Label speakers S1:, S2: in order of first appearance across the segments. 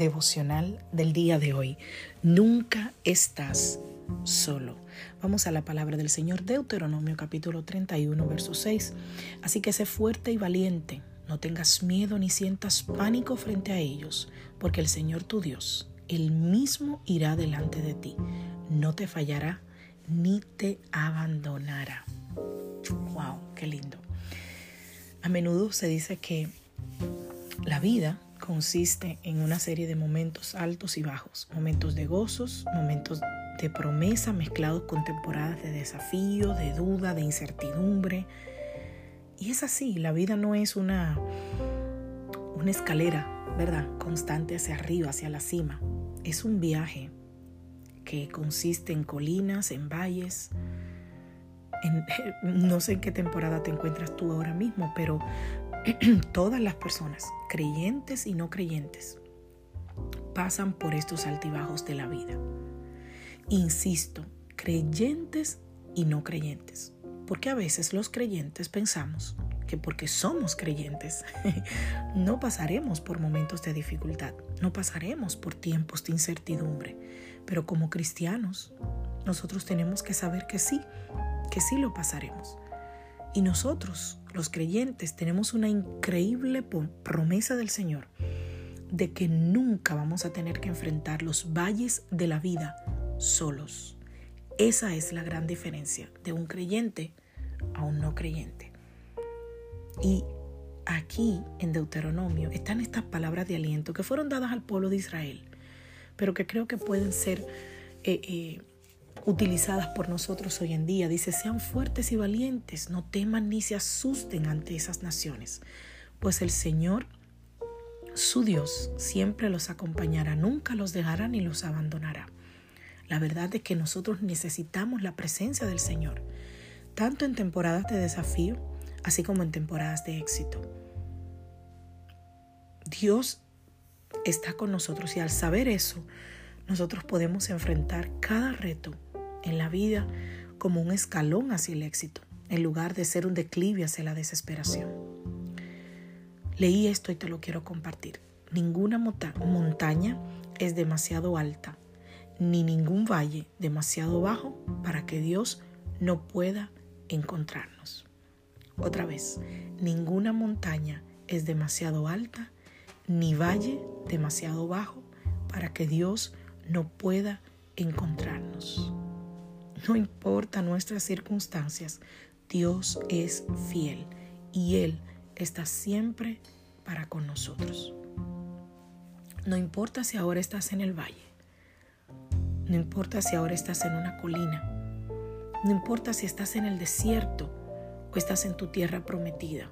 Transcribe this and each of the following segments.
S1: Devocional del día de hoy. Nunca estás solo. Vamos a la palabra del Señor, Deuteronomio capítulo 31, verso 6. Así que sé fuerte y valiente, no tengas miedo ni sientas pánico frente a ellos, porque el Señor tu Dios, Él mismo irá delante de ti, no te fallará ni te abandonará. ¡Wow! ¡Qué lindo! A menudo se dice que la vida consiste en una serie de momentos altos y bajos, momentos de gozos, momentos de promesa mezclados con temporadas de desafío, de duda, de incertidumbre. Y es así, la vida no es una, una escalera, ¿verdad? Constante hacia arriba, hacia la cima. Es un viaje que consiste en colinas, en valles. no sé en qué temporada te encuentras tú ahora mismo, pero todas las personas, creyentes y no creyentes, pasan por estos altibajos de la vida. Insisto, creyentes y no creyentes, porque a veces los creyentes pensamos que porque somos creyentes no pasaremos por momentos de dificultad, no pasaremos por tiempos de incertidumbre, pero como cristianos nosotros tenemos que saber que sí, que sí lo pasaremos. Y nosotros, los creyentes, tenemos una increíble promesa del Señor de que nunca vamos a tener que enfrentar los valles de la vida solos. Esa es la gran diferencia de un creyente a un no creyente. Y aquí en Deuteronomio están estas palabras de aliento que fueron dadas al pueblo de Israel, pero que creo que pueden ser eh, eh, utilizadas por nosotros hoy en día. Dice, sean fuertes y valientes, no teman ni se asusten ante esas naciones, pues el Señor, su Dios, siempre los acompañará, nunca los dejará ni los abandonará. La verdad es que nosotros necesitamos la presencia del Señor, tanto en temporadas de desafío, así como en temporadas de éxito. Dios está con nosotros y al saber eso, nosotros podemos enfrentar cada reto en la vida como un escalón hacia el éxito, en lugar de ser un declive hacia la desesperación. Leí esto y te lo quiero compartir. Ninguna montaña es demasiado alta, ni ningún valle demasiado bajo para que Dios no pueda encontrarnos. Otra vez, ninguna montaña es demasiado alta, ni valle demasiado bajo para que Dios no pueda encontrarnos. No importa nuestras circunstancias, Dios es fiel y Él está siempre para con nosotros. No importa si ahora estás en el valle, no importa si ahora estás en una colina, no importa si estás en el desierto o estás en tu tierra prometida.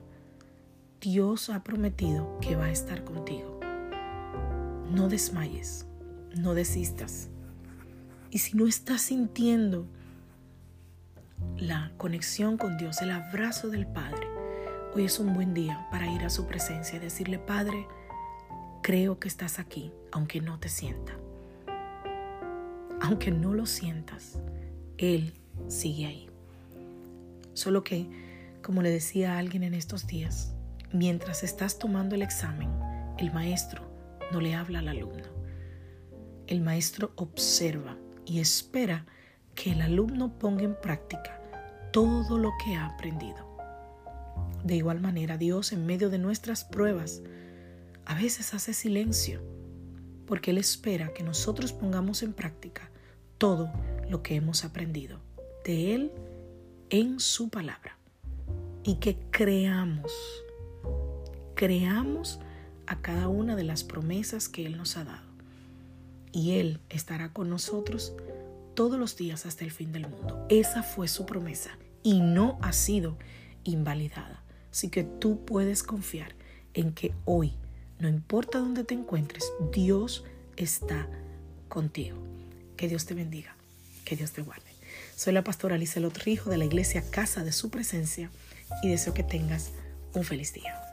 S1: Dios ha prometido que va a estar contigo. No desmayes, no desistas. Y si no estás sintiendo conexión con Dios, el abrazo del Padre, hoy es un buen día para ir a su presencia y decirle, Padre, creo que estás aquí, aunque no te sienta. Aunque no lo sientas, Él sigue ahí. Solo que, como le decía a alguien en estos días, mientras estás tomando el examen, el maestro no le habla al alumno. El maestro observa y espera que el alumno ponga en práctica todo lo que ha aprendido. De igual manera, Dios en medio de nuestras pruebas a veces hace silencio porque Él espera que nosotros pongamos en práctica todo lo que hemos aprendido de Él en su palabra y que creamos, creamos a cada una de las promesas que Él nos ha dado. y Él estará con nosotros todos los días hasta el fin del mundo. Esa fue su promesa y no ha sido invalidada. Así que tú puedes confiar en que hoy, no importa dónde te encuentres, Dios está contigo. Que Dios te bendiga, que Dios te guarde. Soy la pastora Alicia Rijo de la iglesia Casa de Su Presencia y deseo que tengas un feliz día.